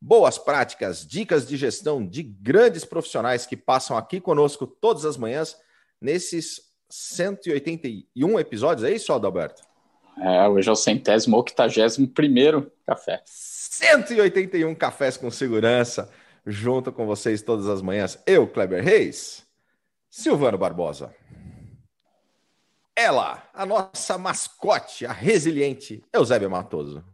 boas práticas, dicas de gestão de grandes profissionais que passam aqui conosco todas as manhãs nesses 181 episódios. É isso, Adalberto? É, hoje é o centésimo, octagésimo primeiro café. 181 cafés com segurança, junto com vocês todas as manhãs. Eu, Kleber Reis, Silvano Barbosa. Ela, a nossa mascote, a resiliente, Eusébio Matoso.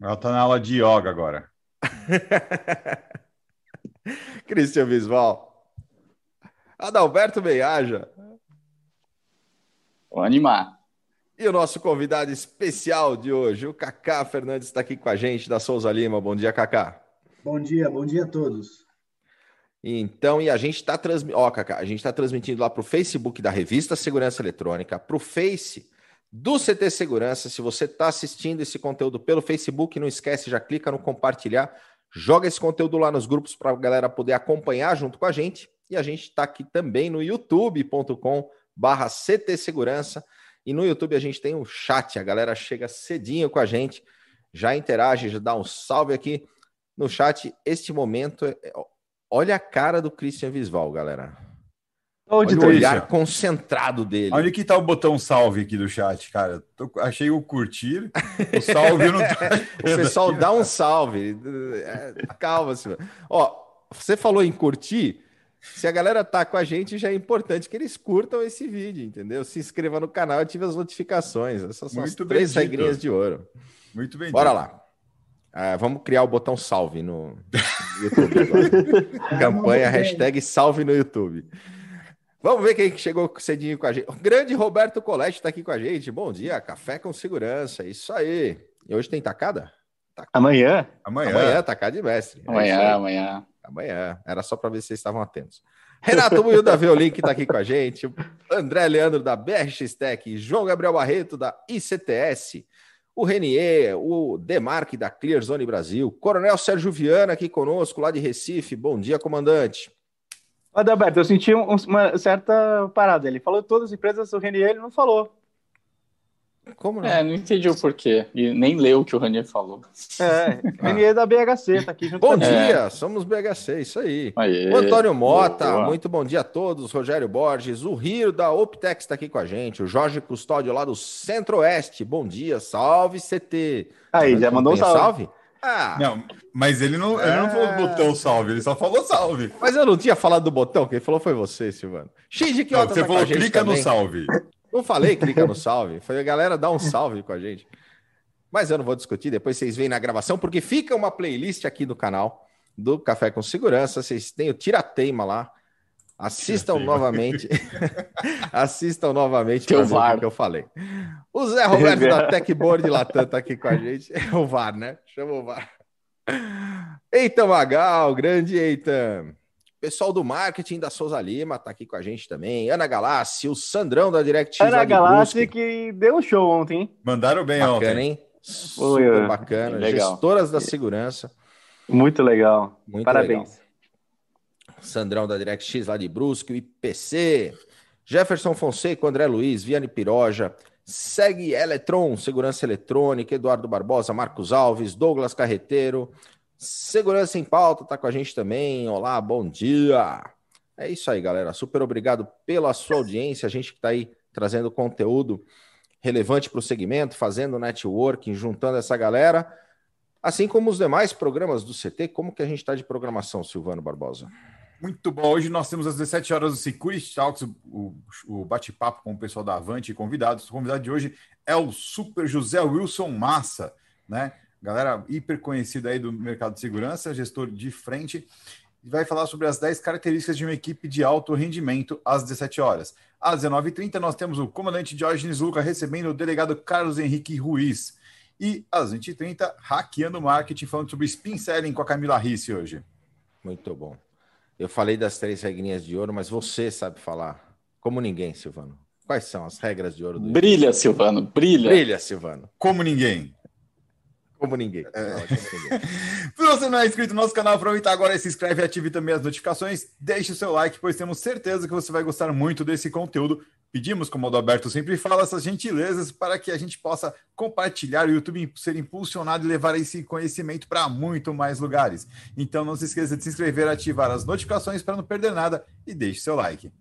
Ela tá na aula de yoga agora. Cristian Visval. Adalberto Meiaja. Vou animar. E o nosso convidado especial de hoje, o Kaká Fernandes, está aqui com a gente, da Souza Lima. Bom dia, Kaká. Bom dia, bom dia a todos. Então, e a gente está transmitindo, ó, Kaká, a gente está transmitindo lá para o Facebook da Revista Segurança Eletrônica, para o Face do CT Segurança. Se você está assistindo esse conteúdo pelo Facebook, não esquece, já clica no compartilhar, joga esse conteúdo lá nos grupos para a galera poder acompanhar junto com a gente. E a gente está aqui também no youtube.com barra CT Segurança. E no YouTube a gente tem um chat, a galera chega cedinho com a gente, já interage, já dá um salve aqui no chat. Este momento, é... olha a cara do Christian Visval, galera. Onde Olha o olhar concentrado dele. Onde que tá o botão salve aqui do chat, cara? Tô, achei o curtir, o salve não tá... O pessoal dá um salve. É, calma, senhor. Ó, você falou em curtir. Se a galera tá com a gente, já é importante que eles curtam esse vídeo, entendeu? Se inscreva no canal e ative as notificações. Essas são Muito as três regrinhas de ouro. Muito bem. Bora dito. lá. Ah, vamos criar o botão salve no YouTube. Campanha hashtag salve no YouTube. Vamos ver quem chegou cedinho com a gente. O grande Roberto Colete está aqui com a gente. Bom dia, café com segurança. Isso aí. E hoje tem tacada? tacada. Amanhã? Amanhã. Amanhã, tacada de mestre. É amanhã, é amanhã. Amanhã. Era só para ver se vocês estavam atentos. Renato Buiu da Violin, que está aqui com a gente. André Leandro da BRX Tech. João Gabriel Barreto da ICTS. O Renier, o Demarque da Clear Zone Brasil. Coronel Sérgio Viana aqui conosco, lá de Recife. Bom dia, comandante. Adalberto, eu senti uma certa parada. Ele falou todas as empresas, o Renier ele não falou. Como não? É, não entendi o porquê. E nem leu o que o Renier falou. É, Renier da BHC, tá aqui junto Bom dia, é. somos BHC, isso aí. Aê, o Antônio Mota, boa. muito bom dia a todos. Rogério Borges, o Rio da Optex está aqui com a gente. O Jorge Custódio lá do Centro-Oeste, bom dia, salve CT. Aí, já mandou um salve. salve? Ah. Não, mas ele não, ele não falou do ah. botão salve, ele só falou salve. Mas eu não tinha falado do botão, quem falou foi você, Silvano. De que Você tá falou clica também. no salve. Não falei clica no salve. Foi a galera dar um salve com a gente. Mas eu não vou discutir, depois vocês veem na gravação, porque fica uma playlist aqui do canal do Café com Segurança. Vocês têm o Tira-Teima lá. Assistam novamente. Assistam novamente o VAR que eu falei. O Zé Roberto da Techboard Latam tá aqui com a gente. É o VAR, né? Chama o VAR. Eitan Magal, grande Eitan. Pessoal do marketing da Souza Lima tá aqui com a gente também. Ana Galassi, o Sandrão da DirectX. Ana Galassi que deu um show ontem, hein? Mandaram bem bacana, ontem. hein? Super bacana. Legal. Gestoras da segurança. Muito legal. Muito Parabéns. Legal. Sandrão da DirectX lá de Brusque, o IPC, Jefferson Fonseca, André Luiz, Viane Piroja, Segue Eletron, Segurança Eletrônica, Eduardo Barbosa, Marcos Alves, Douglas Carreteiro, Segurança em Pauta está com a gente também. Olá, bom dia. É isso aí, galera. Super obrigado pela sua audiência. A gente que está aí trazendo conteúdo relevante para o segmento, fazendo networking, juntando essa galera. Assim como os demais programas do CT, como que a gente está de programação, Silvano Barbosa? Muito bom. Hoje nós temos às 17 horas o Security Talks, o, o bate-papo com o pessoal da Avante e convidados. O convidado de hoje é o Super José Wilson Massa, né? Galera hiper conhecida aí do mercado de segurança, gestor de frente, e vai falar sobre as 10 características de uma equipe de alto rendimento às 17 horas. Às 19h30, nós temos o comandante Diógenes Luca recebendo o delegado Carlos Henrique Ruiz. E às 20h30, hackeando marketing, falando sobre spin selling com a Camila Risse hoje. Muito bom. Eu falei das três regrinhas de ouro, mas você sabe falar como ninguém, Silvano. Quais são as regras de ouro do Brilha, Silvano, brilha. Brilha, Silvano. Como ninguém. Como ninguém. É. Se você não é inscrito no nosso canal, aproveita agora e se inscreve e ative também as notificações. Deixe o seu like, pois temos certeza que você vai gostar muito desse conteúdo. Pedimos, como o Adalberto sempre fala, essas gentilezas para que a gente possa compartilhar o YouTube ser impulsionado e levar esse conhecimento para muito mais lugares. Então não se esqueça de se inscrever, ativar as notificações para não perder nada e deixe seu like.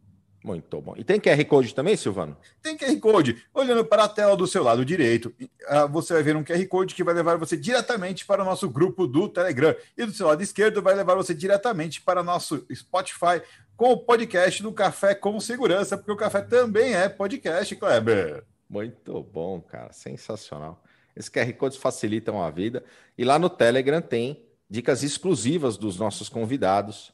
Muito bom. E tem QR Code também, Silvano? Tem QR Code. Olhando para a tela do seu lado direito, ah, você vai ver um QR Code que vai levar você diretamente para o nosso grupo do Telegram. E do seu lado esquerdo vai levar você diretamente para nosso Spotify com o podcast do Café com Segurança, porque o café também é podcast, Kleber. Muito bom, cara. Sensacional. Esses QR Codes facilitam a vida. E lá no Telegram tem dicas exclusivas dos nossos convidados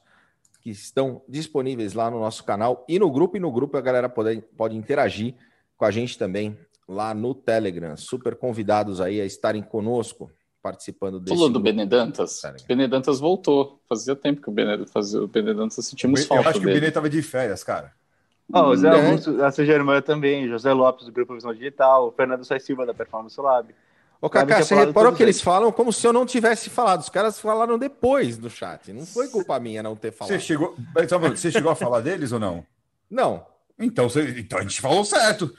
que estão disponíveis lá no nosso canal e no grupo. E no grupo a galera pode, pode interagir com a gente também lá no Telegram. Super convidados aí a estarem conosco, participando desse. Falou do Benedantas? Benedantas voltou. Fazia tempo que o Benedantas, fazia, o Benedantas sentimos falta. Eu acho que dele. o Benê estava de férias, cara. Oh, o Zé é. Augusto, a sua irmã também, José Lopes do Grupo Visão Digital, o Fernando Sai Silva da Performance Lab. Ô, Cacá, você reparou que eles falam como se eu não tivesse falado. Os caras falaram depois no chat. Não foi culpa minha não ter falado. Você chegou, então, você chegou a falar deles ou não? Não. Então, você, então a gente falou certo.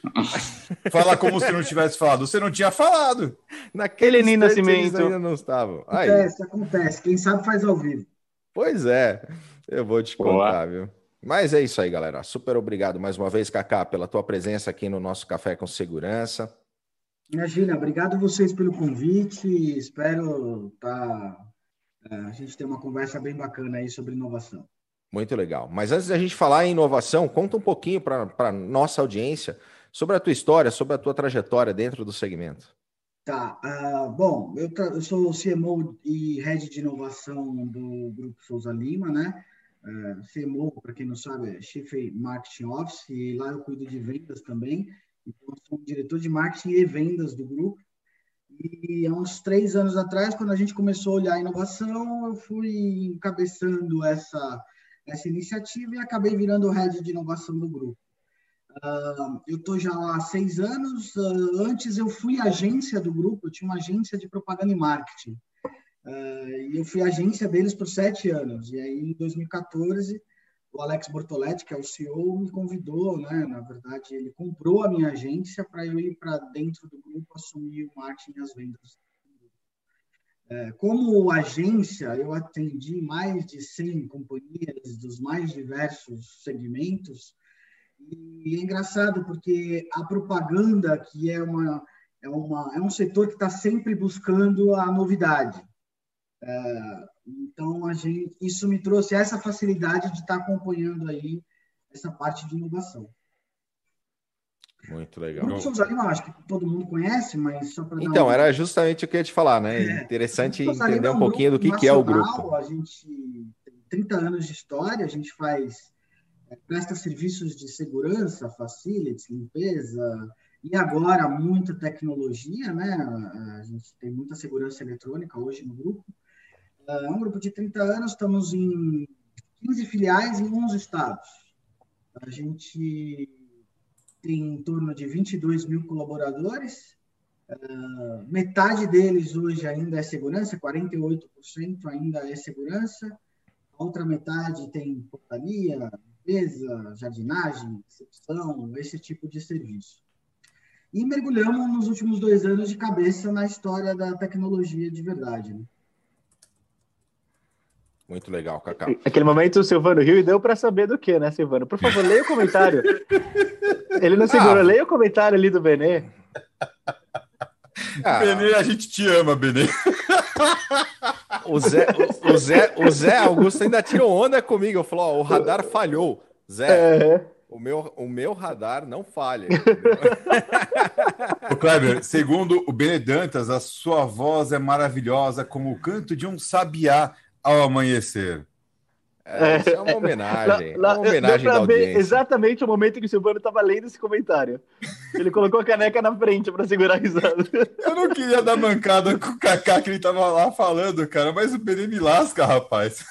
Falar como se não tivesse falado. Você não tinha falado. Naquele nem nascimento. ainda não estavam. Acontece, Aí. acontece. Quem sabe faz ao vivo. Pois é. Eu vou te contar, viu? Mas é isso aí, galera. Super obrigado mais uma vez, Cacá, pela tua presença aqui no nosso Café com Segurança. Imagina, obrigado vocês pelo convite. Espero tá, é, a gente ter uma conversa bem bacana aí sobre inovação. Muito legal. Mas antes da gente falar em inovação, conta um pouquinho para a nossa audiência sobre a tua história, sobre a tua trajetória dentro do segmento. Tá. Uh, bom, eu, eu, sou CMO e Head de Inovação do Grupo Souza Lima, né? Uh, é, CMO, para quem não sabe, é Chief Marketing Office, e lá eu cuido de vendas também. Então, sou diretor de marketing e vendas do grupo. E há uns três anos atrás, quando a gente começou a olhar a inovação, eu fui encabeçando essa, essa iniciativa e acabei virando o head de inovação do grupo. Uh, eu estou já lá há seis anos. Uh, antes eu fui agência do grupo, eu tinha uma agência de propaganda e marketing. Uh, e eu fui agência deles por sete anos. E aí, em 2014, o Alex Bortoletti, que é o CEO, me convidou, né? Na verdade, ele comprou a minha agência para eu ir para dentro do grupo assumir o marketing e as vendas. É, como agência, eu atendi mais de 100 companhias dos mais diversos segmentos. E é engraçado porque a propaganda, que é, uma, é, uma, é um setor que está sempre buscando a novidade. É, então, a gente, isso me trouxe essa facilidade de estar acompanhando aí essa parte de inovação. Muito legal. O Souza Lima, acho que todo mundo conhece, mas só para Então, era justamente o que eu ia te falar, né? É. Interessante entender um, um pouquinho do que, que é o grupo. A gente tem 30 anos de história, a gente faz, é, presta serviços de segurança, facilities, limpeza, e agora muita tecnologia, né? A gente tem muita segurança eletrônica hoje no grupo. É um grupo de 30 anos, estamos em 15 filiais em 11 estados. A gente tem em torno de 22 mil colaboradores. Uh, metade deles hoje ainda é segurança, 48% ainda é segurança. A outra metade tem portaria, limpeza, jardinagem, recepção, esse tipo de serviço. E mergulhamos nos últimos dois anos de cabeça na história da tecnologia de verdade. Né? Muito legal, Cacá. Aquele momento o Silvano riu e deu para saber do que, né, Silvano? Por favor, leia o comentário. Ele não segura, ah. leia o comentário ali do Benê. Ah. Benê, a gente te ama, Benê. O Zé, o, o, Zé, o Zé Augusto ainda tirou onda comigo. Eu falou: ó, o radar falhou. Zé, é. o, meu, o meu radar não falha. o Kleber, segundo o Benedantas, a sua voz é maravilhosa como o canto de um sabiá ao amanhecer. É, isso é uma homenagem. Lá, lá, uma homenagem da audiência. exatamente o momento que o Silvano estava lendo esse comentário. Ele colocou a caneca na frente para segurar a risada. Eu não queria dar mancada com o Kaká que ele estava lá falando, cara, mas o Benê me lasca, rapaz.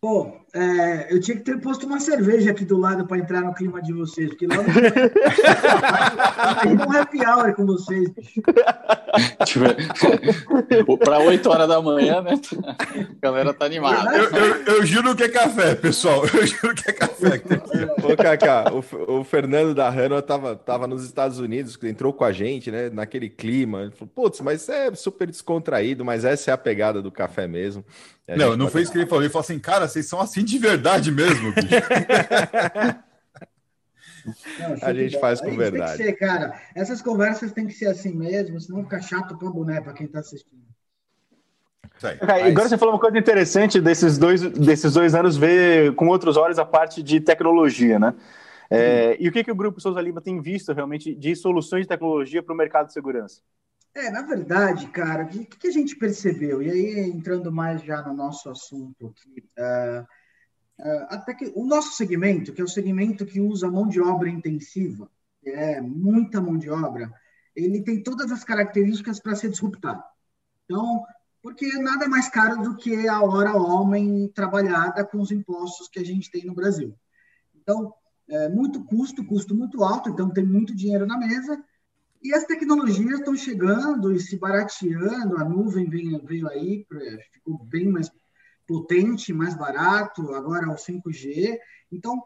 Pô, é, eu tinha que ter posto uma cerveja aqui do lado para entrar no clima de vocês, porque lá não um happy hour com vocês. para 8 horas da manhã, né? A galera tá animada. Eu, eu, eu, juro que é café, pessoal. Eu juro que é café. Ô, Cacá, o, o, Fernando da Hanna tava, tava nos Estados Unidos, entrou com a gente, né? Naquele clima. Ele falou, putz, mas é super descontraído, mas essa é a pegada do café mesmo. Não, não foi isso que ele falou. Ele falou assim, cara, vocês são assim de verdade mesmo. Não, a gente faz com verdade. Tem que ser, cara. Essas conversas têm que ser assim mesmo, senão fica chato para boné para quem está assistindo. Mas... Agora você falou uma coisa interessante desses dois, desses dois anos, ver com outros olhos a parte de tecnologia, né? É, e o que, que o Grupo Souza Lima tem visto realmente de soluções de tecnologia para o mercado de segurança? É, na verdade, cara, o que, que, a gente percebeu? E aí, entrando mais já no nosso assunto aqui, uh, até que o nosso segmento, que é o segmento que usa mão de obra intensiva, é muita mão de obra, ele tem todas as características para ser disruptado. Então, porque nada mais caro do que a hora homem trabalhada com os impostos que a gente tem no Brasil. Então, é muito custo, custo muito alto, então tem muito dinheiro na mesa, e as tecnologias estão chegando e se barateando, a nuvem veio, veio aí, ficou bem mais potente, mais barato, agora o 5G. Então,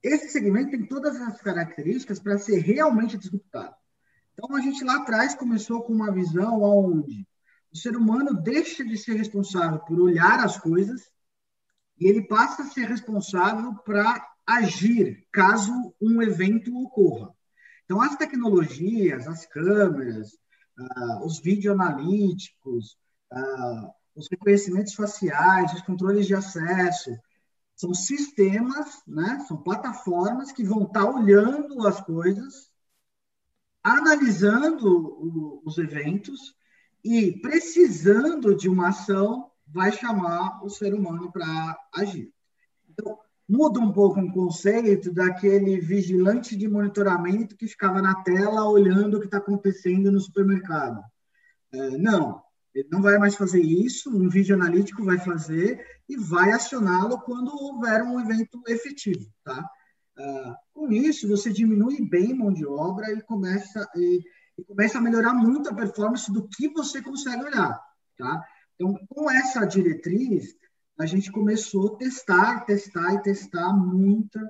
esse segmento tem todas as características para ser realmente disruptado. Então, a gente lá atrás começou com uma visão onde o ser humano deixa de ser responsável por olhar as coisas e ele passa a ser responsável para agir caso um evento ocorra. Então, as tecnologias, as câmeras, uh, os videoanalíticos, uh, os reconhecimentos faciais, os controles de acesso, são sistemas, né? são plataformas que vão estar olhando as coisas, analisando o, os eventos e, precisando de uma ação, vai chamar o ser humano para agir. Então, muda um pouco o conceito daquele vigilante de monitoramento que ficava na tela olhando o que está acontecendo no supermercado. É, não, ele não vai mais fazer isso, um vídeo analítico vai fazer e vai acioná-lo quando houver um evento efetivo. Tá? É, com isso, você diminui bem mão de obra e começa, e, e começa a melhorar muito a performance do que você consegue olhar. Tá? Então, com essa diretriz, a gente começou a testar, testar e testar muita,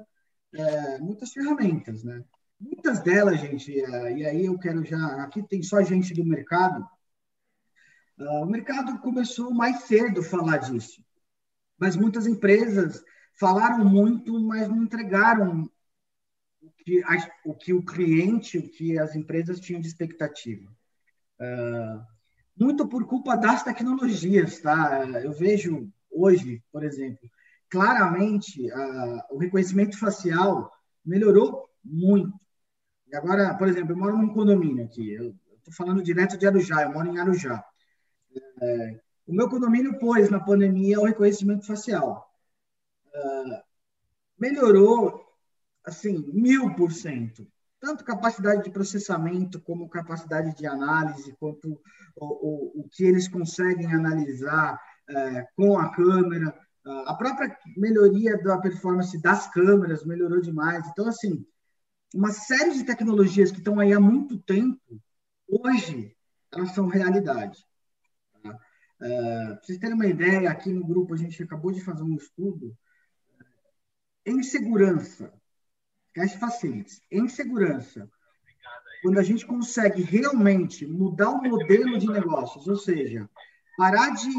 é, muitas ferramentas, né? Muitas delas, gente, é, e aí eu quero já. Aqui tem só gente do mercado. Uh, o mercado começou mais cedo a falar disso, mas muitas empresas falaram muito, mas não entregaram o que, a, o, que o cliente, o que as empresas tinham de expectativa. Uh, muito por culpa das tecnologias, tá? Eu vejo hoje, por exemplo, claramente a, o reconhecimento facial melhorou muito. E agora, por exemplo, eu moro num condomínio aqui, eu estou falando direto de Arujá, eu moro em Arujá. É, o meu condomínio pôs na pandemia o reconhecimento facial. É, melhorou, assim, mil por cento. Tanto capacidade de processamento, como capacidade de análise, quanto o, o, o que eles conseguem analisar, é, com a câmera. A própria melhoria da performance das câmeras melhorou demais. Então, assim, uma série de tecnologias que estão aí há muito tempo, hoje, elas são realidade. É, para vocês terem uma ideia, aqui no grupo a gente acabou de fazer um estudo em segurança, cash facilities, em segurança, quando a gente consegue realmente mudar o modelo de negócios, ou seja, parar de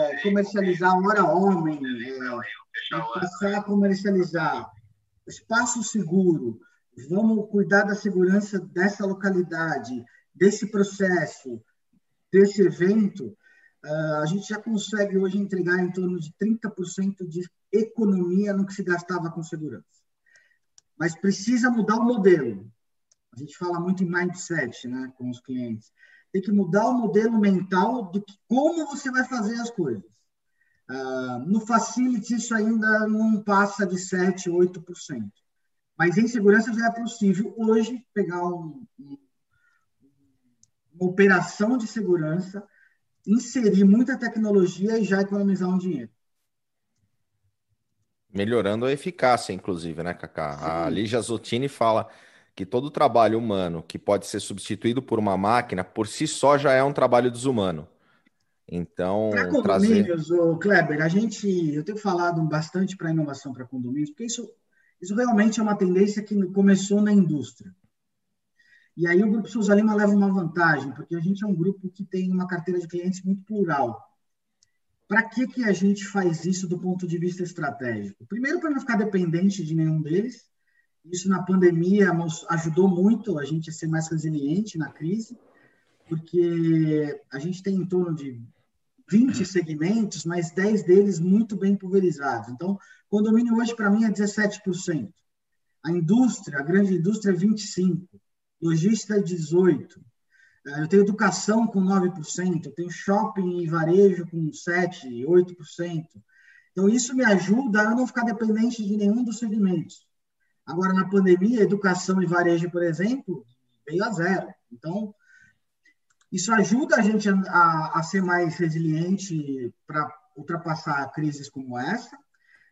é, comercializar hora homem, é, passar a comercializar espaço seguro, vamos cuidar da segurança dessa localidade, desse processo, desse evento, é, a gente já consegue hoje entregar em torno de 30% de economia no que se gastava com segurança. Mas precisa mudar o modelo. A gente fala muito em mindset né, com os clientes tem que mudar o modelo mental de como você vai fazer as coisas. Uh, no Facility, isso ainda não passa de 7%, 8%. Mas em segurança já é possível hoje pegar um, um, uma operação de segurança, inserir muita tecnologia e já economizar um dinheiro. Melhorando a eficácia, inclusive, né, Cacá? Sim. A Lígia Zottini fala que todo trabalho humano que pode ser substituído por uma máquina, por si só já é um trabalho desumano. Então, para condomínios, trazer... Kleber, a gente, eu tenho falado bastante para inovação para condomínios, porque isso, isso realmente é uma tendência que começou na indústria. E aí o Grupo Souza Lima leva uma vantagem, porque a gente é um grupo que tem uma carteira de clientes muito plural. Para que, que a gente faz isso do ponto de vista estratégico? Primeiro, para não ficar dependente de nenhum deles. Isso na pandemia ajudou muito a gente a ser mais resiliente na crise, porque a gente tem em torno de 20 segmentos, mas 10 deles muito bem pulverizados. Então, condomínio hoje, para mim, é 17%. A indústria, a grande indústria, é 25%. Logística, é 18%. É, eu tenho educação com 9%, eu tenho shopping e varejo com 7%, 8%. Então, isso me ajuda a não ficar dependente de nenhum dos segmentos. Agora, na pandemia, educação e varejo, por exemplo, veio a zero. Então, isso ajuda a gente a, a ser mais resiliente para ultrapassar crises como essa,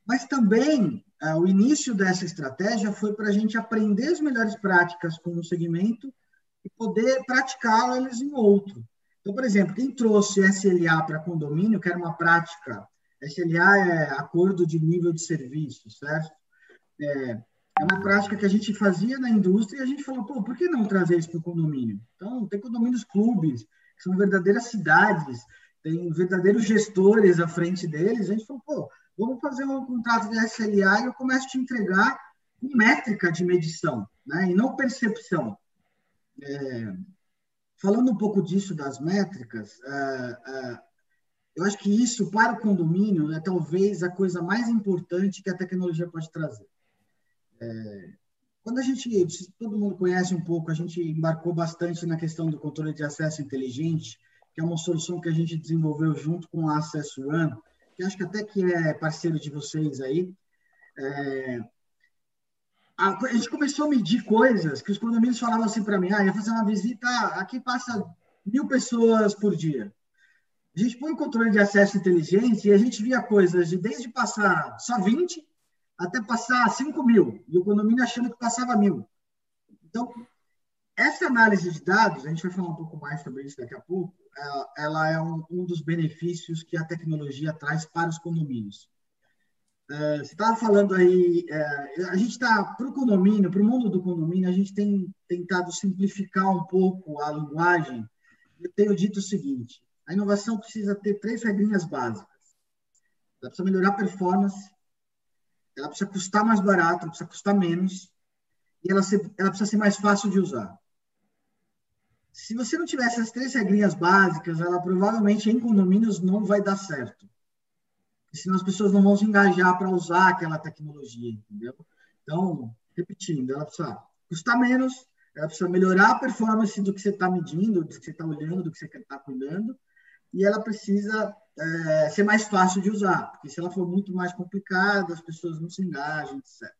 mas também é, o início dessa estratégia foi para a gente aprender as melhores práticas com um segmento e poder praticá-las em outro. Então, por exemplo, quem trouxe SLA para condomínio, que era uma prática, SLA é acordo de nível de serviço, certo? É, é uma prática que a gente fazia na indústria e a gente falou, pô, por que não trazer isso para o condomínio? Então, tem condomínios clubes, que são verdadeiras cidades, tem verdadeiros gestores à frente deles. A gente falou, pô, vamos fazer um contrato de SLA e eu começo a te entregar com métrica de medição, né? e não percepção. É, falando um pouco disso das métricas, é, é, eu acho que isso para o condomínio é talvez a coisa mais importante que a tecnologia pode trazer. É, quando a gente, todo mundo conhece um pouco, a gente embarcou bastante na questão do controle de acesso inteligente, que é uma solução que a gente desenvolveu junto com a Access One, que acho que até que é parceiro de vocês aí. É, a, gente começou a medir coisas que os condomínios falavam assim para mim, ah, ia fazer uma visita, aqui passa mil pessoas por dia. A gente põe o controle de acesso inteligente e a gente via coisas de desde passar só 20 até passar 5 mil, e o condomínio achando que passava mil. Então, essa análise de dados, a gente vai falar um pouco mais sobre isso daqui a pouco, ela é um, um dos benefícios que a tecnologia traz para os condomínios. É, você estava falando aí, é, a gente está, para o condomínio, para o mundo do condomínio, a gente tem tentado simplificar um pouco a linguagem. Eu tenho dito o seguinte: a inovação precisa ter três regrinhas básicas. Ela precisa melhorar a performance, ela precisa custar mais barato, precisa custar menos, e ela, ser, ela precisa ser mais fácil de usar. Se você não tiver essas três regrinhas básicas, ela provavelmente em condomínios não vai dar certo. Senão as pessoas não vão se engajar para usar aquela tecnologia, entendeu? Então, repetindo, ela precisa custar menos, ela precisa melhorar a performance do que você está medindo, do que você está olhando, do que você está cuidando, e ela precisa é, ser mais fácil de usar, porque se ela for muito mais complicada, as pessoas não se engajam, etc.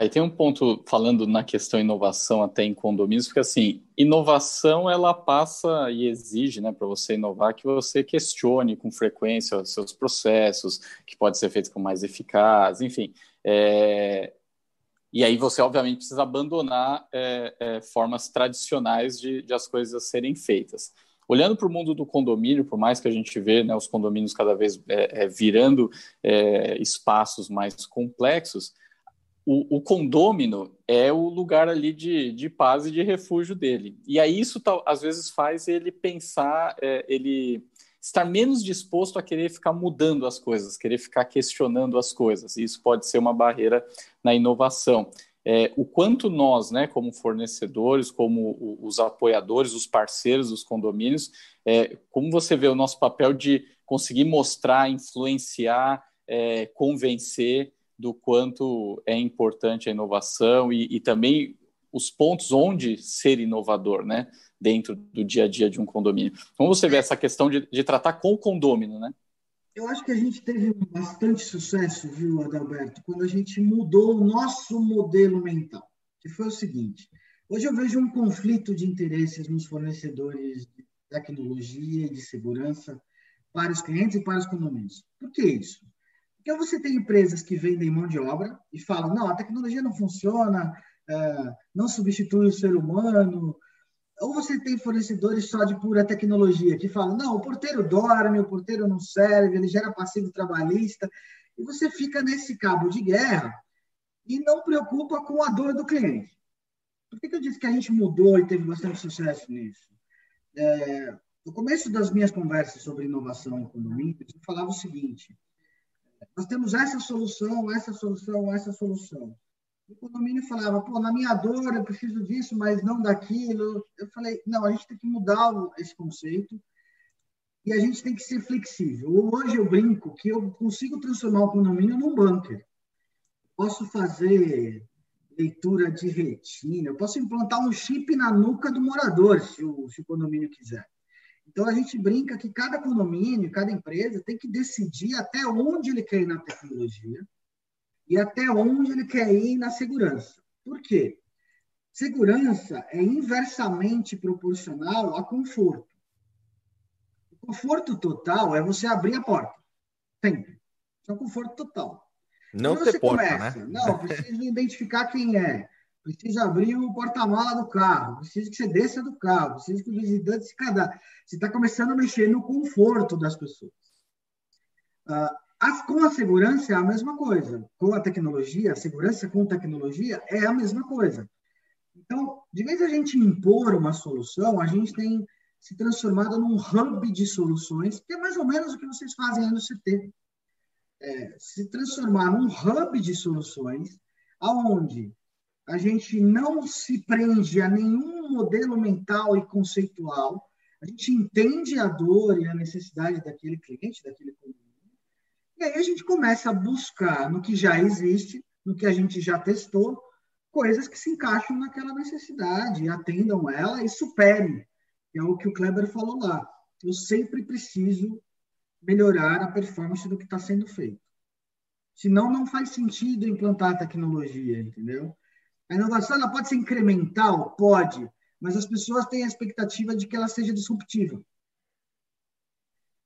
Aí tem um ponto falando na questão inovação até em condomínios, porque assim, inovação ela passa e exige, né, para você inovar que você questione com frequência os seus processos, que pode ser feito com mais eficaz, enfim. É, e aí você, obviamente, precisa abandonar é, é, formas tradicionais de, de, as coisas serem feitas. Olhando para o mundo do condomínio, por mais que a gente vê né, os condomínios cada vez é, é virando é, espaços mais complexos, o, o condômino é o lugar ali de, de paz e de refúgio dele. E aí isso, às vezes, faz ele pensar, é, ele estar menos disposto a querer ficar mudando as coisas, querer ficar questionando as coisas. E isso pode ser uma barreira na inovação. É, o quanto nós, né, como fornecedores, como os apoiadores, os parceiros dos condomínios, é, como você vê o nosso papel de conseguir mostrar, influenciar, é, convencer do quanto é importante a inovação e, e também os pontos onde ser inovador, né? dentro do dia a dia de um condomínio. Como você vê essa questão de, de tratar com o condômino, né? Eu acho que a gente teve bastante sucesso, viu, Adalberto, quando a gente mudou o nosso modelo mental, que foi o seguinte: hoje eu vejo um conflito de interesses nos fornecedores de tecnologia e de segurança para os clientes e para os condomínios. Por que isso? Porque você tem empresas que vendem mão de obra e falam, não, a tecnologia não funciona, é, não substitui o ser humano. Ou você tem fornecedores só de pura tecnologia, que falam, não, o porteiro dorme, o porteiro não serve, ele gera passivo trabalhista, e você fica nesse cabo de guerra e não preocupa com a dor do cliente. Por que, que eu disse que a gente mudou e teve bastante sucesso nisso? É, no começo das minhas conversas sobre inovação em condomínios, eu falava o seguinte: nós temos essa solução, essa solução, essa solução. O condomínio falava, pô, na minha dor eu preciso disso, mas não daquilo. Eu falei, não, a gente tem que mudar esse conceito e a gente tem que ser flexível. Hoje eu brinco que eu consigo transformar o condomínio num bunker. Posso fazer leitura de retina, eu posso implantar um chip na nuca do morador, se o, se o condomínio quiser. Então, a gente brinca que cada condomínio, cada empresa tem que decidir até onde ele quer ir na tecnologia e até onde ele quer ir na segurança. Por quê? Segurança é inversamente proporcional a conforto. O conforto total é você abrir a porta. Sempre. Isso é um conforto total. Não ter porta, começa, né? Não, precisa identificar quem é precisa abrir o porta-mala do carro, precisa que você desça do carro, precisa que o visitante se cadastre. Você está começando a mexer no conforto das pessoas. Uh, com a segurança é a mesma coisa. Com a tecnologia, a segurança com tecnologia é a mesma coisa. Então, de vez a gente impor uma solução, a gente tem se transformado num hub de soluções, que é mais ou menos o que vocês fazem aí no CT. É, se transformar num hub de soluções, aonde a gente não se prende a nenhum modelo mental e conceitual, a gente entende a dor e a necessidade daquele cliente, daquele condomínio, e aí a gente começa a buscar no que já existe, no que a gente já testou, coisas que se encaixam naquela necessidade, atendam ela e superem. É o que o Kleber falou lá. Eu sempre preciso melhorar a performance do que está sendo feito. Senão, não faz sentido implantar tecnologia, entendeu? A inovação ela pode ser incremental? Pode, mas as pessoas têm a expectativa de que ela seja disruptiva.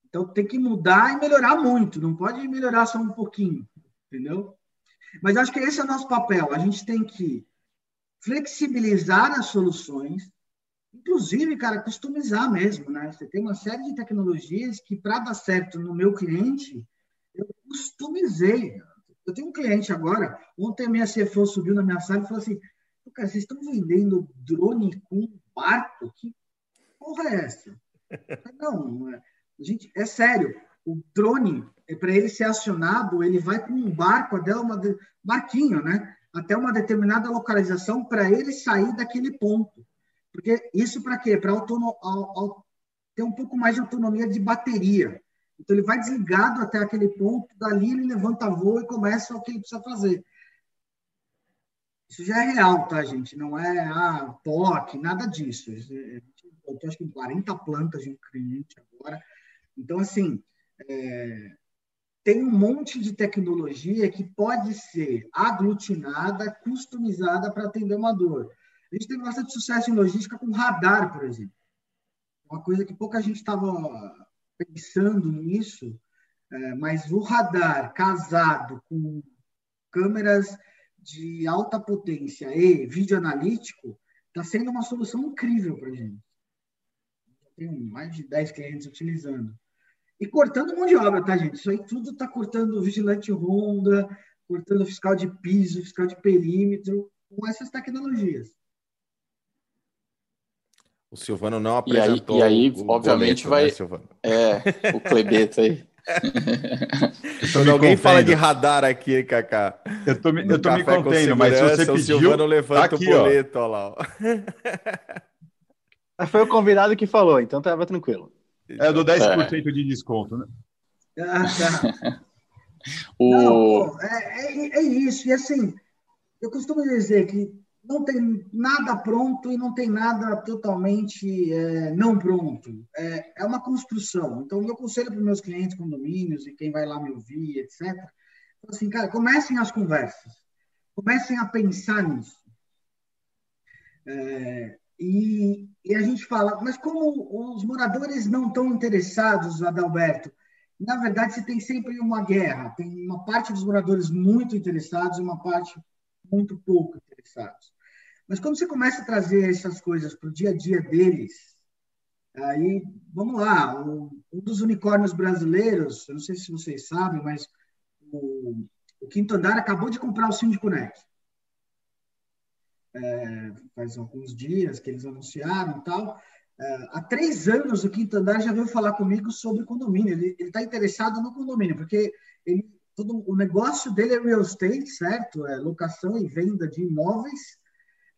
Então tem que mudar e melhorar muito, não pode melhorar só um pouquinho, entendeu? Mas acho que esse é o nosso papel. A gente tem que flexibilizar as soluções, inclusive, cara, customizar mesmo, né? Você tem uma série de tecnologias que, para dar certo no meu cliente, eu customizei. Eu tenho um cliente agora, ontem a minha CFO subiu na minha sala e falou assim, cara, vocês estão vendendo drone com barco? Que porra é essa? Não, é, gente, é sério. O drone, é para ele ser acionado, ele vai com um barco, até de... barquinho, né? Até uma determinada localização para ele sair daquele ponto. Porque isso para quê? Para ter um pouco mais de autonomia de bateria. Então, ele vai desligado até aquele ponto, dali ele levanta voo e começa o que ele precisa fazer. Isso já é real, tá, gente? Não é ah, POC, nada disso. Eu tô, acho que 40 plantas de um cliente agora. Então, assim, é, tem um monte de tecnologia que pode ser aglutinada, customizada para atender uma dor. A gente teve bastante sucesso em logística com radar, por exemplo. Uma coisa que pouca gente estava pensando nisso, é, mas o radar casado com câmeras de alta potência e vídeo analítico está sendo uma solução incrível para a gente. Tem mais de 10 clientes utilizando. E cortando mão de obra, tá, gente? Isso aí tudo está cortando vigilante Honda, cortando fiscal de piso, fiscal de perímetro, com essas tecnologias. O Silvano não apresentou. E aí, e aí o, obviamente, vai. Né, é, o Clebeto aí. Quando alguém fala de radar aqui, Kaká. Eu tô me, eu tô me contendo, mas se você pediu. O Silvano levanta tá aqui, o boleto, ó. lá. Ó. Foi o convidado que falou, então tava tranquilo. É, eu dou 10% é. de desconto, né? Ah, tá. o... Não, é, é, é isso. E assim, eu costumo dizer que não tem nada pronto e não tem nada totalmente é, não pronto. É, é uma construção. Então, meu conselho para os meus clientes, condomínios e quem vai lá me ouvir, etc., assim, cara, comecem as conversas. Comecem a pensar nisso. É, e, e, a gente fala, mas como os moradores não estão interessados, Adalberto? na verdade, você tem sempre uma guerra. Tem uma parte dos moradores muito interessados e uma parte muito pouco interessados. Mas quando você começa a trazer essas coisas para o dia a dia deles, aí, vamos lá, um, dos unicórnios brasileiros, eu não sei se vocês sabem, mas o, o Quinto Andar acabou de comprar o Síndico Net. É, faz alguns dias que eles anunciaram tal. É, há três anos o Quinto Andar já veio falar comigo sobre condomínio. Ele está interessado no condomínio, porque ele, todo, o negócio dele é real estate, certo? É locação e venda de imóveis.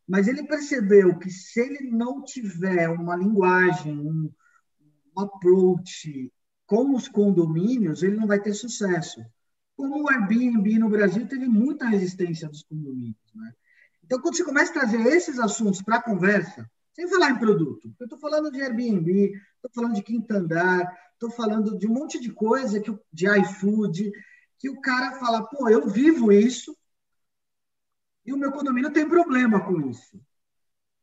Mas ele percebeu que se ele não tiver uma linguagem, um, um approach com os condomínios, ele não vai ter sucesso. Como o Airbnb no Brasil teve muita resistência dos condomínios. Né? Então, quando você começa a trazer esses assuntos para a conversa, sem falar em produto. Eu estou falando de Airbnb, estou falando de quinto andar, estou falando de um monte de coisa que, de iFood, que o cara fala, pô, eu vivo isso e o meu condomínio tem problema com isso.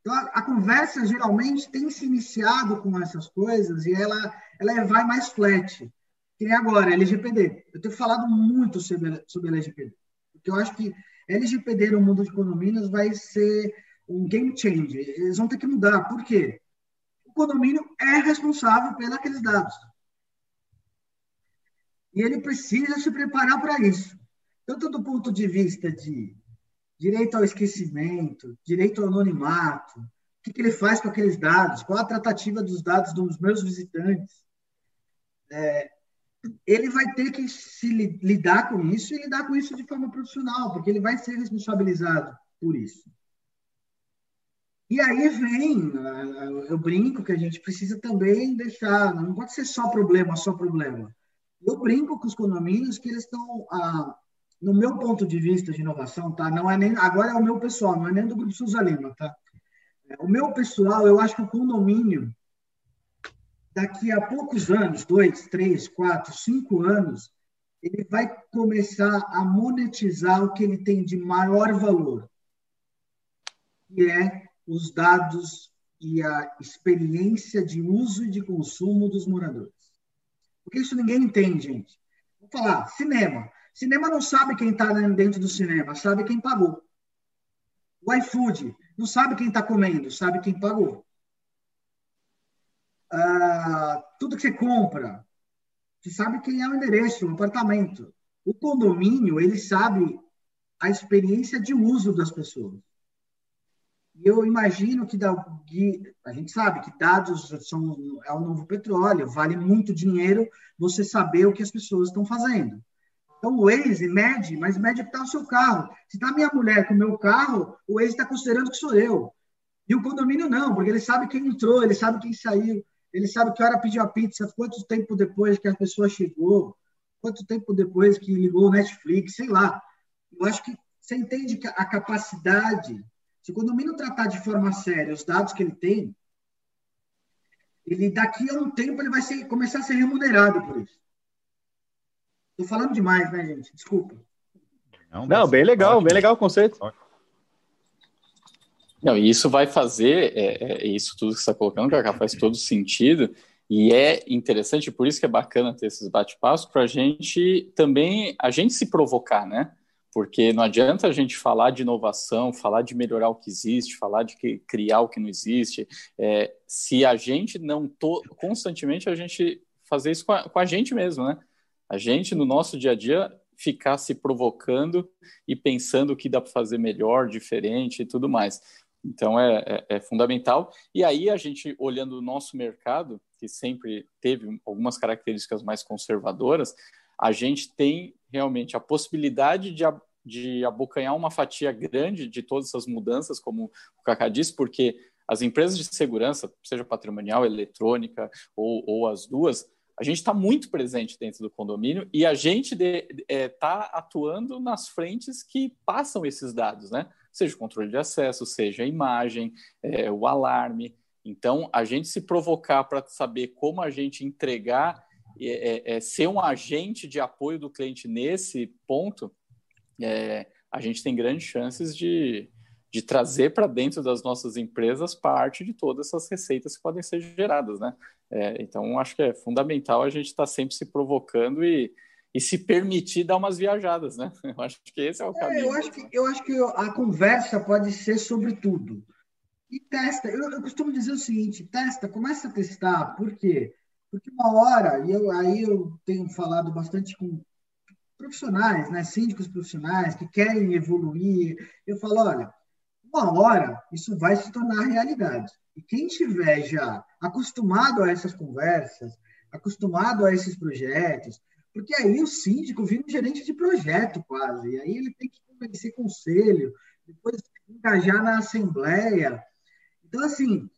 Então, a, conversa geralmente tem se iniciado com essas coisas e ela, ela vai mais flat. Que nem agora, LGPD. Eu tenho falado muito sobre, sobre LGPD, porque eu acho que LGPD no mundo de condomínios vai ser um game changer. Eles vão ter que mudar. Por quê? O condomínio é responsável pelos dados. E ele precisa se preparar para isso. Tanto do ponto de vista de direito ao esquecimento, direito ao anonimato, o que, que ele faz com aqueles dados, qual a tratativa dos dados dos meus visitantes. É, ele vai ter que se lidar com isso e lidar com isso de forma profissional, porque ele vai ser responsabilizado por isso. E aí vem, eu brinco que a gente precisa também deixar, não pode ser só problema, só problema. Eu brinco com os condomínios que eles estão, ah, no meu ponto de vista de inovação, tá? Não é nem agora é o meu pessoal, não é nem do grupo Souza Lima, tá? O meu pessoal, eu acho que o condomínio daqui a poucos anos, dois, três, quatro, cinco anos, ele vai começar a monetizar o que ele tem de maior valor, que é os dados e a experiência de uso e de consumo dos moradores. Porque isso ninguém entende, gente. Vou falar, cinema. Cinema não sabe quem está dentro do cinema, sabe quem pagou. O iFood não sabe quem está comendo, sabe quem pagou. Ah, tudo que você compra, você sabe quem é o endereço, o apartamento. O condomínio, ele sabe a experiência de uso das pessoas. E eu imagino que, a gente sabe que dados são, é o novo petróleo, vale muito dinheiro você saber o que as pessoas estão fazendo. Então, o Waze mede, mas mede o seu carro. Se está minha mulher com o meu carro, o Waze está considerando que sou eu. E o condomínio não, porque ele sabe quem entrou, ele sabe quem saiu, ele sabe que hora pediu a pizza, quanto tempo depois que a pessoa chegou, quanto tempo depois que ligou o Netflix, sei lá. Eu acho que você entende que a capacidade se o condomínio tratar de forma séria os dados que ele tem, ele daqui a um tempo ele vai ser, começar a ser remunerado por isso. Estou falando demais, né, gente? Desculpa. Não, Não bem legal, ótimo. bem legal o conceito. Não, e isso vai fazer, é, é, isso tudo que você está colocando, Cacá, faz todo sentido. E é interessante, por isso que é bacana ter esses bate-papos, para a gente também, a gente se provocar, né? porque não adianta a gente falar de inovação, falar de melhorar o que existe, falar de que, criar o que não existe, é, se a gente não to, constantemente a gente fazer isso com a, com a, gente mesmo, né? A gente no nosso dia a dia ficar se provocando e pensando o que dá para fazer melhor, diferente e tudo mais. Então é, é, é, fundamental. E aí a gente olhando o nosso mercado, que sempre teve algumas características mais conservadoras, a gente tem realmente a possibilidade de, de abocanhar uma fatia grande de todas essas mudanças, como o Cacá disse, porque as empresas de segurança, seja patrimonial, eletrônica ou, ou as duas, a gente está muito presente dentro do condomínio e a gente está é, tá atuando nas frentes que passam esses dados, né? Seja o controle de acesso, seja a imagem, é, o alarme. Então, a gente se provocar para saber como a gente entregar é, é, ser um agente de apoio do cliente nesse ponto, é, a gente tem grandes chances de, de trazer para dentro das nossas empresas parte de todas essas receitas que podem ser geradas, né? É, então, acho que é fundamental a gente estar tá sempre se provocando e, e se permitir dar umas viajadas, né? Eu acho que esse é o caminho. É, eu, acho que, eu acho que a conversa pode ser sobre tudo. E testa. Eu, eu costumo dizer o seguinte: testa, começa a testar. Por quê? Porque uma hora, e eu, aí eu tenho falado bastante com profissionais, né, síndicos profissionais que querem evoluir, eu falo, olha, uma hora isso vai se tornar realidade. E quem tiver já acostumado a essas conversas, acostumado a esses projetos, porque aí o síndico vira um gerente de projeto quase, e aí ele tem que convencer conselho, depois engajar na assembleia. Então, assim,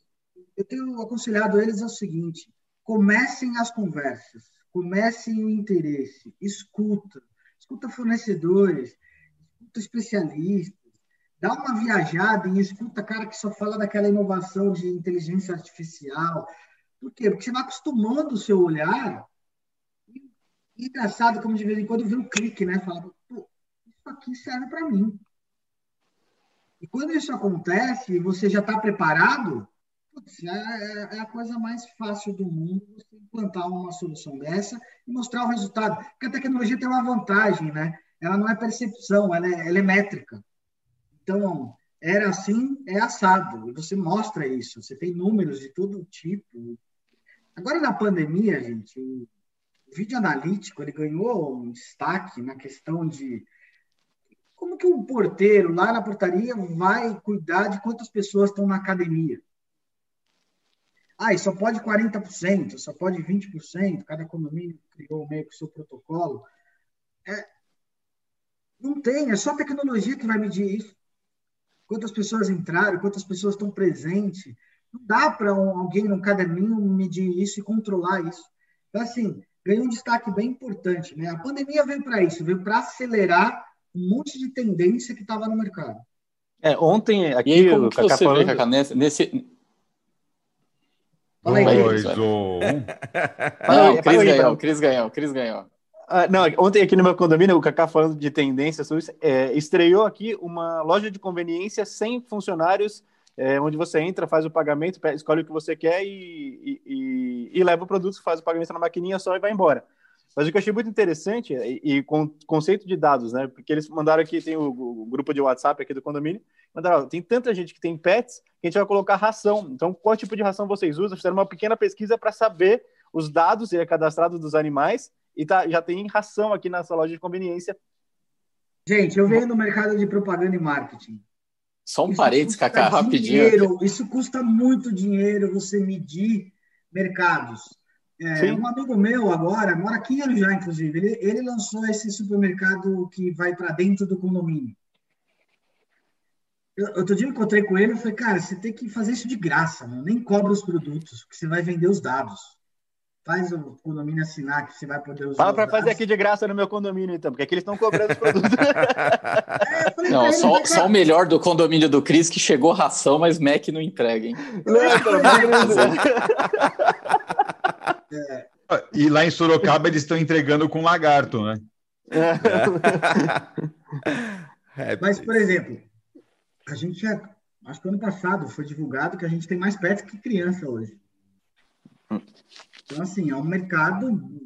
eu tenho aconselhado eles o seguinte: comecem as conversas, comecem o interesse, escuta, escuta fornecedores, escuta especialistas, dá uma viajada e escuta cara que só fala daquela inovação de inteligência artificial. Por quê? Porque você vai acostumando o seu olhar. E, engraçado como de vez em quando vê um clique, né? Fala, Pô, isso aqui serve para mim. E quando isso acontece, você já está preparado, putz, é, é, é, a coisa mais fácil do mundo você implantar uma solução dessa e mostrar o resultado. Porque a tecnologia tem uma vantagem, né? Ela não é percepção, ela é, ela é métrica. Então, era assim, é assado. Você mostra isso. Você tem números de todo tipo. Agora, na pandemia, gente, o vídeo analítico ele ganhou um destaque na questão de como que um porteiro lá na portaria vai cuidar de quantas pessoas estão na academia? Ah, e só pode 40%, só pode 20%, cada condomínio criou meio que o seu protocolo. É, não tem, é só a tecnologia que vai medir isso. Quantas pessoas entraram, quantas pessoas estão presentes. Não dá para um, alguém no caderninho medir isso e controlar isso. Então, assim, ganhou um destaque bem importante. Né? A pandemia veio para isso, veio para acelerar um monte de tendência que estava no mercado. É, ontem aqui aí, como o que você falando... vê, Cacá, nesse, nesse, Fala aí, Dois ou um. Não, o Cris ganhou, o Cris ganhou, o Cris ganhou. Ah, não, ontem aqui no meu condomínio, o Kaká falando de tendências, é, estreou aqui uma loja de conveniência sem funcionários, é, onde você entra, faz o pagamento, escolhe o que você quer e, e, e, leva o produto, faz o pagamento na maquininha só e vai embora. Mas o que eu achei muito interessante, e, e com conceito de dados, né? Porque eles mandaram aqui, tem o, o grupo de WhatsApp aqui do condomínio, mandaram, tem tanta gente que tem pets que a gente vai colocar ração. Então, qual tipo de ração vocês usam? Fizeram uma pequena pesquisa para saber os dados e é cadastrado dos animais e tá, já tem ração aqui nessa loja de conveniência. Gente, eu venho no mercado de propaganda e marketing. Só um parênteses, Cacá, rapidinho. Dinheiro, isso custa muito dinheiro você medir mercados. É, um amigo meu agora, mora aqui em já, inclusive, ele, ele lançou esse supermercado que vai para dentro do condomínio. Eu, outro dia eu encontrei com ele e falei, cara, você tem que fazer isso de graça, não? nem cobra os produtos, porque você vai vender os dados. Faz o condomínio assinar que você vai poder usar. Fala para fazer aqui de graça no meu condomínio, então, porque aqui eles estão cobrando os produtos. é, não, só, só, o melhor do condomínio do Cris que chegou ração, mas Mac não entrega, hein? Não, É. E lá em Sorocaba eles estão entregando com lagarto, né? É. Mas, por exemplo, a gente já, acho que ano passado foi divulgado que a gente tem mais pets que criança hoje. Então, assim, é um mercado.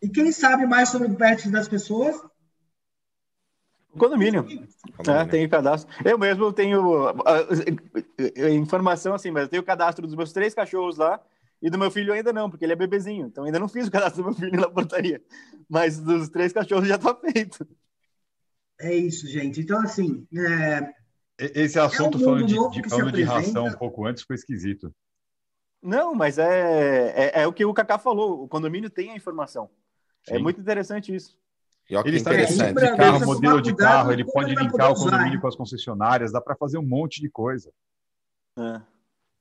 E quem sabe mais sobre pets das pessoas? O condomínio. É, tem cadastro. Eu mesmo tenho informação assim, mas eu tenho o cadastro dos meus três cachorros lá e do meu filho ainda não, porque ele é bebezinho. Então ainda não fiz o cadastro do meu filho na portaria. Mas dos três cachorros já está feito. É isso, gente. Então, assim. É... Esse assunto é um falando, de, de, falando de ração um pouco antes foi esquisito. Não, mas é, é, é, o que o Kaká falou. O condomínio tem a informação. É Sim. É muito interessante isso. E olha que ele interessante. de carro, modelo de carro, ele pode linkar o condomínio com as concessionárias, dá para fazer um monte de coisa. É.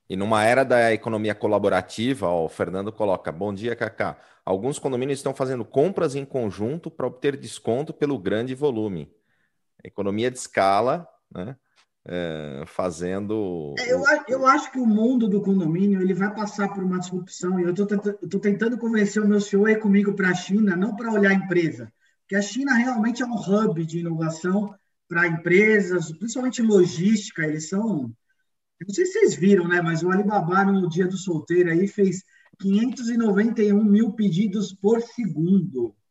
E numa era da economia colaborativa, ó, o Fernando coloca: Bom dia, Kaká. Alguns condomínios estão fazendo compras em conjunto para obter desconto pelo grande volume. Economia de escala, né? É, fazendo. É, eu, eu, acho que o mundo do condomínio ele vai passar por uma disrupção e eu estou tentando convencer o meu senhor a ir comigo para a China, não para olhar a empresa, porque a China realmente é um hub de inovação para empresas, principalmente logística, eles são. Não sei se vocês viram, né? Mas o Alibaba no dia do solteiro aí fez 591 mil pedidos por segundo.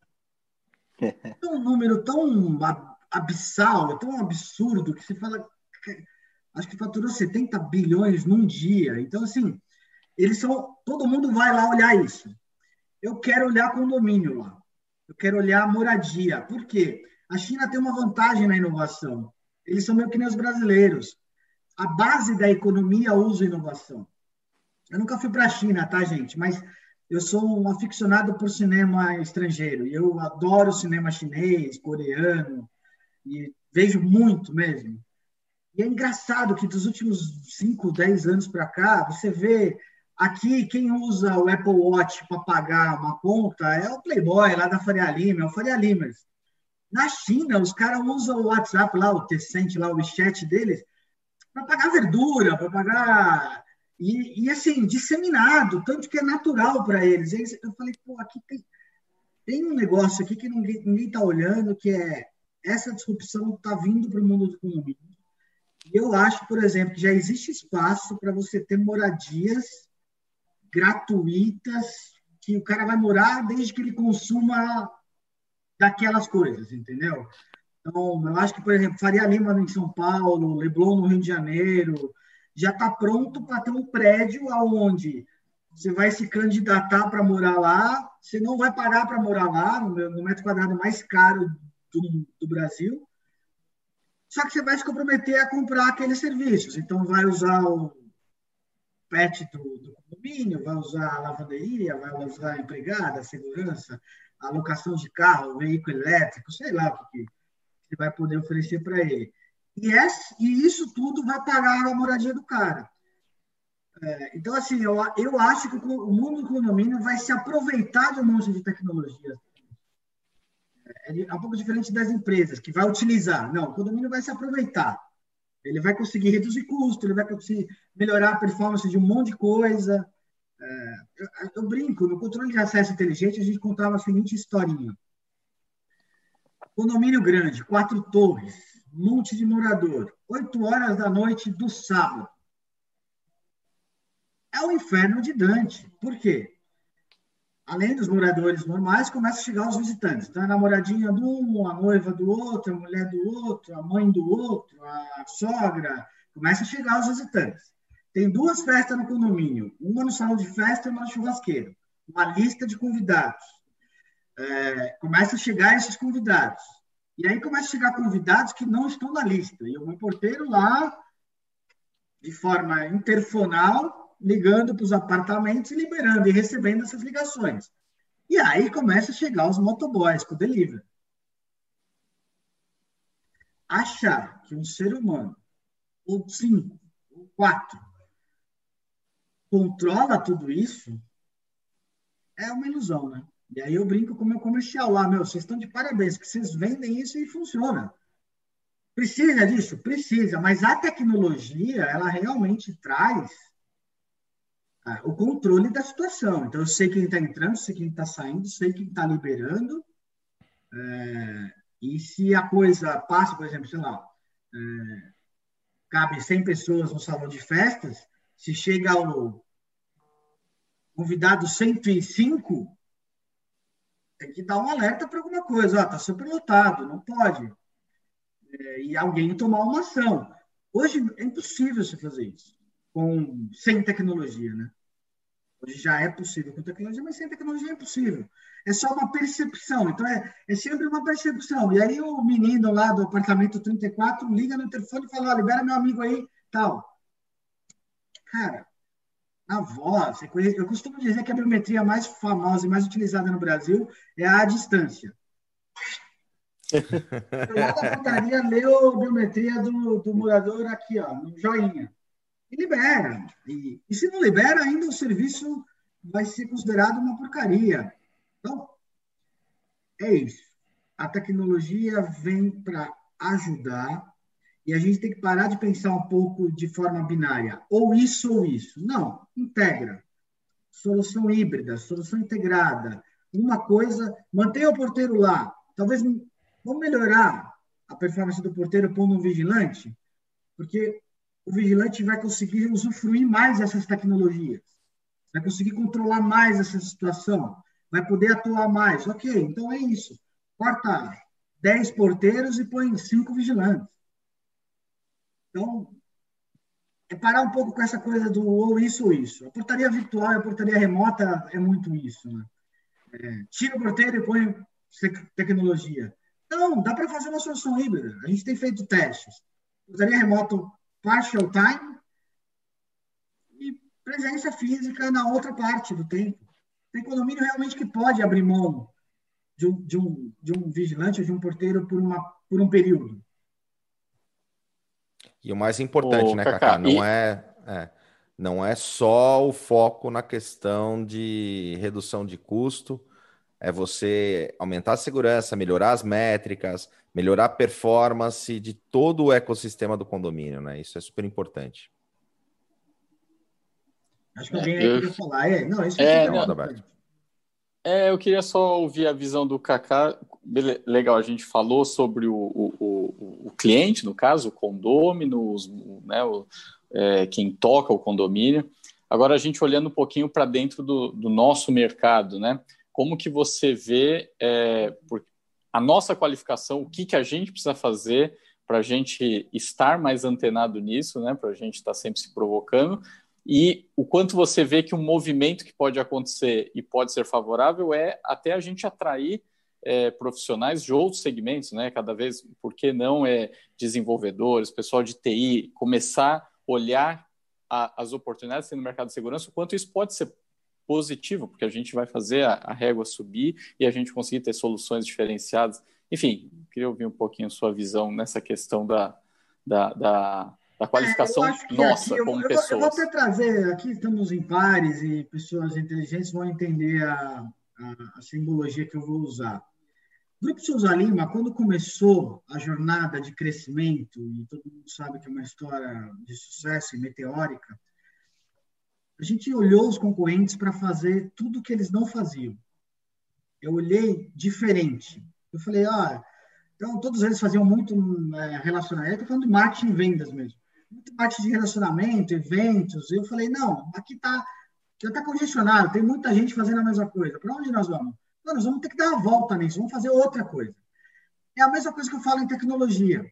É um número tão abissal, tão absurdo que se fala. Acho que faturou 70 bilhões num dia. Então, assim, eles são. Todo mundo vai lá olhar isso. Eu quero olhar condomínio lá. Eu quero olhar moradia. Por quê? A China tem uma vantagem na inovação. Eles são meio que nem os brasileiros. A base da economia usa inovação. Eu nunca fui para a China, tá, gente? Mas eu sou um aficionado por cinema estrangeiro. Eu adoro cinema chinês, coreano, e vejo muito mesmo. E é engraçado que dos últimos 5, 10 anos para cá, você vê aqui quem usa o Apple Watch para pagar uma conta é o Playboy lá da Faria Lima, é o Faria Limers. Na China, os caras usam o WhatsApp lá, o Tencent lá, o chat deles, para pagar verdura, para pagar e, e, assim, disseminado, tanto que é natural para eles. eles. Eu falei, pô, aqui tem, tem um negócio aqui que ninguém está olhando, que é essa disrupção está vindo para o mundo do condomínio. E eu acho, por exemplo, que já existe espaço para você ter moradias gratuitas, que o cara vai morar desde que ele consuma daquelas coisas, entendeu? Então, eu acho que, por exemplo, Faria Lima em São Paulo, Leblon no Rio de Janeiro, já está pronto para ter um prédio aonde você vai se candidatar para morar lá, você não vai pagar para morar lá, no, metro quadrado mais caro do, do, Brasil, só que você vai se comprometer a comprar aqueles serviços. Então, vai usar o pet do, do condomínio, vai usar a lavanderia, vai usar a empregada, a segurança, a locação de carro, veículo elétrico, sei lá o que você vai poder oferecer para ele. E, e isso tudo vai pagar a moradia do cara. É, então, assim, eu, eu acho que o mundo do condomínio vai se aproveitar de um monte de tecnologia. É, é um pouco diferente das empresas, que vai utilizar. Não, o condomínio vai se aproveitar. Ele vai conseguir reduzir custo, ele vai conseguir melhorar a performance de um monte de coisa. É, eu, brinco, no controle de acesso inteligente, a gente contava a seguinte historinha. Condomínio grande, quatro torres, monte de morador, 8 horas da noite do sábado. É o inferno de Dante. Por quê? Além dos moradores normais, começa a chegar os visitantes. Então, a namoradinha de um, a noiva do outro, a mulher do outro, a mãe do outro, a sogra. Começa a chegar os visitantes. Tem duas festas no condomínio, uma no salão de festa e uma no churrasqueiro. Uma lista de convidados. É, começa a chegar esses convidados. E aí começa a chegar convidados que não estão na lista. E o meu porteiro lá, de forma interfonal, ligando para os apartamentos e liberando e recebendo essas ligações. E aí começa a chegar os motoboys com o delivery. Achar que um ser humano, ou cinco, ou quatro, controla tudo isso é uma ilusão, né? E aí eu brinco com o meu comercial lá, meu, vocês estão de parabéns, que vocês vendem isso e funciona. Precisa disso? Precisa, mas a tecnologia, ela realmente traz ah, o controle da situação. Então, eu sei quem está entrando, sei quem está saindo, sei quem está liberando. É, e se a coisa passa, por exemplo, sei lá, é, cabe 100 pessoas no salão de festas, se chega ao convidado 105, tem que dar um alerta para alguma coisa. Está superlotado, não pode. É, e alguém tomar uma ação. Hoje é impossível você fazer isso com, sem tecnologia, né? Hoje já é possível com tecnologia, mas sem tecnologia é impossível. É só uma percepção. Então, é, é sempre uma percepção. E aí o menino lá do apartamento 34 liga no telefone e fala, oh, libera meu amigo aí, tal. Cara, a voz. Eu costumo dizer que a biometria mais famosa e mais utilizada no Brasil é a distância. lá da portaria leu a biometria do, do morador aqui, ó, no joinha. E libera. E, e se não libera, ainda o serviço vai ser considerado uma porcaria. Então, é isso. A tecnologia vem para ajudar e a gente tem que parar de pensar um pouco de forma binária, ou isso ou isso. Não, integra. Solução híbrida, solução integrada. Uma coisa, mantenha o porteiro lá. Talvez vamos melhorar. a performance do porteiro pondo um vigilante? Porque o vigilante vai conseguir usufruir mais dessas tecnologias, vai conseguir controlar mais essa situação, vai poder atuar mais. Ok, então é isso. Corta 10 porteiros e põe 5 vigilantes. Então, é parar um pouco com essa coisa do ou isso ou isso. A portaria virtual e a portaria remota é muito isso. Né? É, tira o porteiro e põe tecnologia. Não, dá para fazer uma solução híbrida. A gente tem feito testes. Portaria remota partial time e presença física na outra parte do tempo. Tem condomínio realmente que pode abrir mão de um, de um, de um vigilante ou de um porteiro por, uma, por um período. E o mais importante, Ô, né, Cacá, não, e... é, é, não é só o foco na questão de redução de custo, é você aumentar a segurança, melhorar as métricas, melhorar a performance de todo o ecossistema do condomínio, né? Isso é super importante. Acho que alguém é, eu... falar. É, não, isso é, é, não, é, eu queria só ouvir a visão do Kaká. Legal, a gente falou sobre o, o, o, o cliente, no caso, o condômino, os, né, o, é, quem toca o condomínio. Agora, a gente olhando um pouquinho para dentro do, do, nosso mercado, né? Como que você vê é, a nossa qualificação, o que, que a gente precisa fazer para a gente estar mais antenado nisso, né? Para a gente estar tá sempre se provocando, e o quanto você vê que um movimento que pode acontecer e pode ser favorável é até a gente atrair é, profissionais de outros segmentos, né? Cada vez, por que não é desenvolvedores, pessoal de TI, começar a olhar a, as oportunidades no mercado de segurança, o quanto isso pode ser positivo, porque a gente vai fazer a, a régua subir e a gente conseguir ter soluções diferenciadas. Enfim, queria ouvir um pouquinho a sua visão nessa questão da, da, da da qualificação é, nossa aqui, como eu, pessoas. Eu vou até trazer, aqui estamos em pares e pessoas inteligentes vão entender a, a, a simbologia que eu vou usar. O Grupo Souza Lima, quando começou a jornada de crescimento, e todo mundo sabe que é uma história de sucesso e meteórica, a gente olhou os concorrentes para fazer tudo que eles não faziam. Eu olhei diferente. Eu falei, ah, então todos eles faziam muito é, relacionamento, estou falando de marketing e vendas mesmo muita parte de relacionamento, eventos. Eu falei, não, aqui está já está congestionado, tem muita gente fazendo a mesma coisa. Para onde nós vamos? Não, nós vamos ter que dar uma volta nisso, vamos fazer outra coisa. É a mesma coisa que eu falo em tecnologia.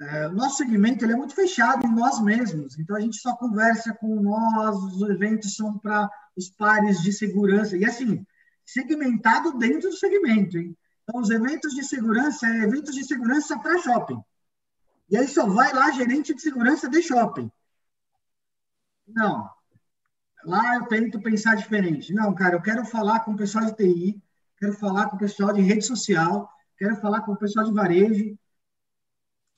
É, nosso segmento ele é muito fechado em nós mesmos, então a gente só conversa com nós, os eventos são para os pares de segurança, e assim, segmentado dentro do segmento. Hein? Então, os eventos de segurança é eventos de segurança para shopping. E aí só vai lá gerente de segurança de shopping. Não. Lá eu tento pensar diferente. Não, cara, eu quero falar com o pessoal de TI, quero falar com o pessoal de rede social, quero falar com o pessoal de varejo.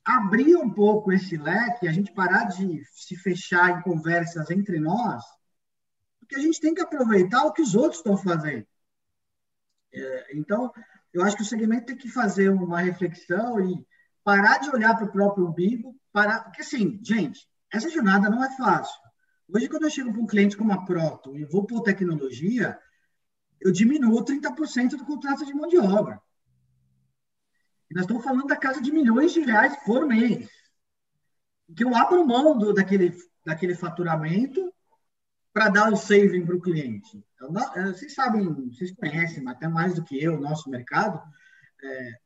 Abrir um pouco esse leque, a gente parar de se fechar em conversas entre nós, porque a gente tem que aproveitar o que os outros estão fazendo. É, então, eu acho que o segmento tem que fazer uma reflexão e parar de olhar para o próprio umbigo, parar, porque assim, gente, essa jornada não é fácil. Hoje, quando eu chego para um cliente como a Proto e vou por tecnologia, eu diminuo 30% do contrato de mão de obra. Nós estamos falando da casa de milhões de reais por mês. Que eu abro mão do, daquele, daquele faturamento para dar o saving para o cliente. Vocês sabem, vocês conhecem até mais do que eu nosso mercado. É,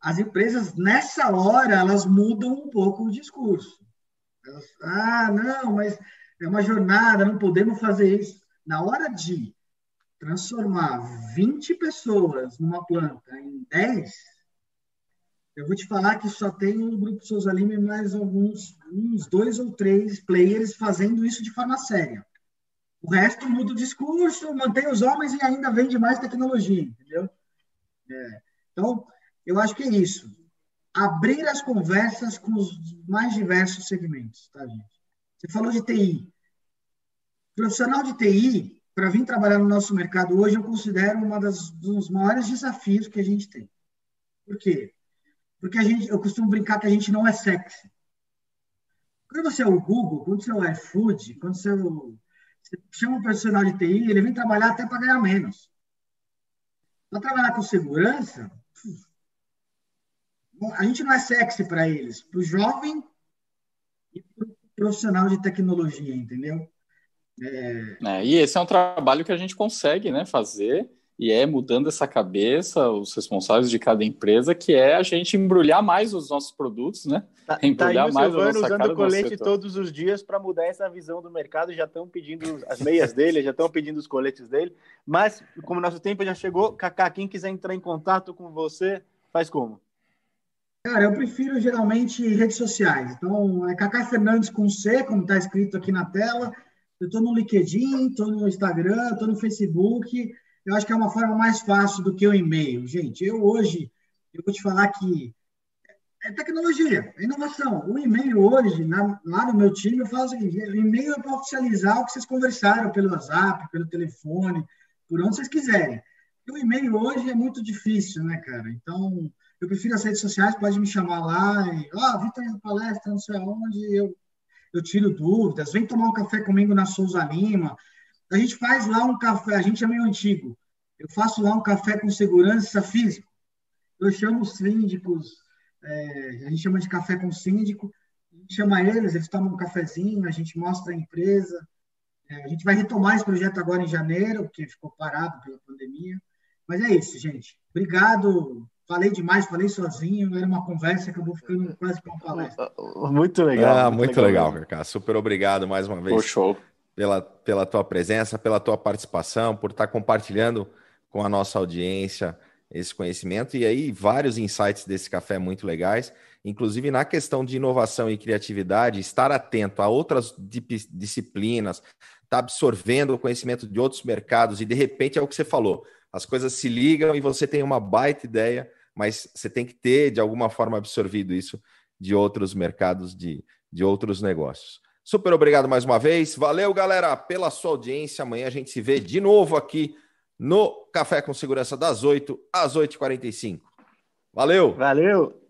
as empresas, nessa hora, elas mudam um pouco o discurso. Elas, ah, não, mas é uma jornada, não podemos fazer isso. Na hora de transformar 20 pessoas numa planta em 10, eu vou te falar que só tem o Grupo Souza Lima e mais alguns, uns dois ou três players fazendo isso de forma séria. O resto muda o discurso, mantém os homens e ainda vende mais tecnologia, entendeu? É. Então, eu acho que é isso. Abrir as conversas com os mais diversos segmentos, tá, gente? Você falou de TI. Profissional de TI, para vir trabalhar no nosso mercado hoje, eu considero um dos maiores desafios que a gente tem. Por quê? Porque a gente, eu costumo brincar que a gente não é sexy. Quando você é o Google, quando você é o iFood, quando você, é o, você chama um profissional de TI, ele vem trabalhar até para ganhar menos. Para trabalhar com segurança, a gente não é sexy para eles, para o jovem e para o profissional de tecnologia, entendeu? É... É, e esse é um trabalho que a gente consegue né, fazer e é mudando essa cabeça, os responsáveis de cada empresa, que é a gente embrulhar mais os nossos produtos, né? Tá, embrulhar tá mais o Silvano usando colete todos os dias para mudar essa visão do mercado, já estão pedindo as meias dele, já estão pedindo os coletes dele, mas como nosso tempo já chegou, Kaká, quem quiser entrar em contato com você, faz como? Cara, eu prefiro geralmente redes sociais. Então, é Kaká Fernandes com C, como está escrito aqui na tela. Eu estou no LinkedIn, estou no Instagram, estou no Facebook eu acho que é uma forma mais fácil do que o e-mail. Gente, eu hoje, eu vou te falar que é tecnologia, é inovação. O e-mail hoje, na, lá no meu time, eu falo o seguinte: o e-mail é para oficializar o que vocês conversaram pelo WhatsApp, pelo telefone, por onde vocês quiserem. E o e-mail hoje é muito difícil, né, cara? Então, eu prefiro as redes sociais, pode me chamar lá e, ó, oh, Vitor na palestra, não sei aonde, eu, eu tiro dúvidas, vem tomar um café comigo na Souza Lima, a gente faz lá um café, a gente é meio antigo. Eu faço lá um café com segurança físico. Eu chamo os síndicos, é, a gente chama de café com síndico, a gente chama eles, eles tomam um cafezinho, a gente mostra a empresa. É, a gente vai retomar esse projeto agora em janeiro, porque ficou parado pela pandemia. Mas é isso, gente. Obrigado. Falei demais, falei sozinho, era uma conversa que acabou ficando quase com uma palestra. Muito legal. Ah, muito, muito legal, legal. Super obrigado mais uma vez. show pela, pela tua presença, pela tua participação, por estar compartilhando com a nossa audiência esse conhecimento. E aí, vários insights desse café muito legais, inclusive na questão de inovação e criatividade, estar atento a outras disciplinas, estar tá absorvendo o conhecimento de outros mercados, e de repente é o que você falou: as coisas se ligam e você tem uma baita ideia, mas você tem que ter, de alguma forma, absorvido isso de outros mercados, de, de outros negócios. Super obrigado mais uma vez. Valeu, galera, pela sua audiência. Amanhã a gente se vê de novo aqui no Café com Segurança das 8 às 8h45. Valeu! Valeu!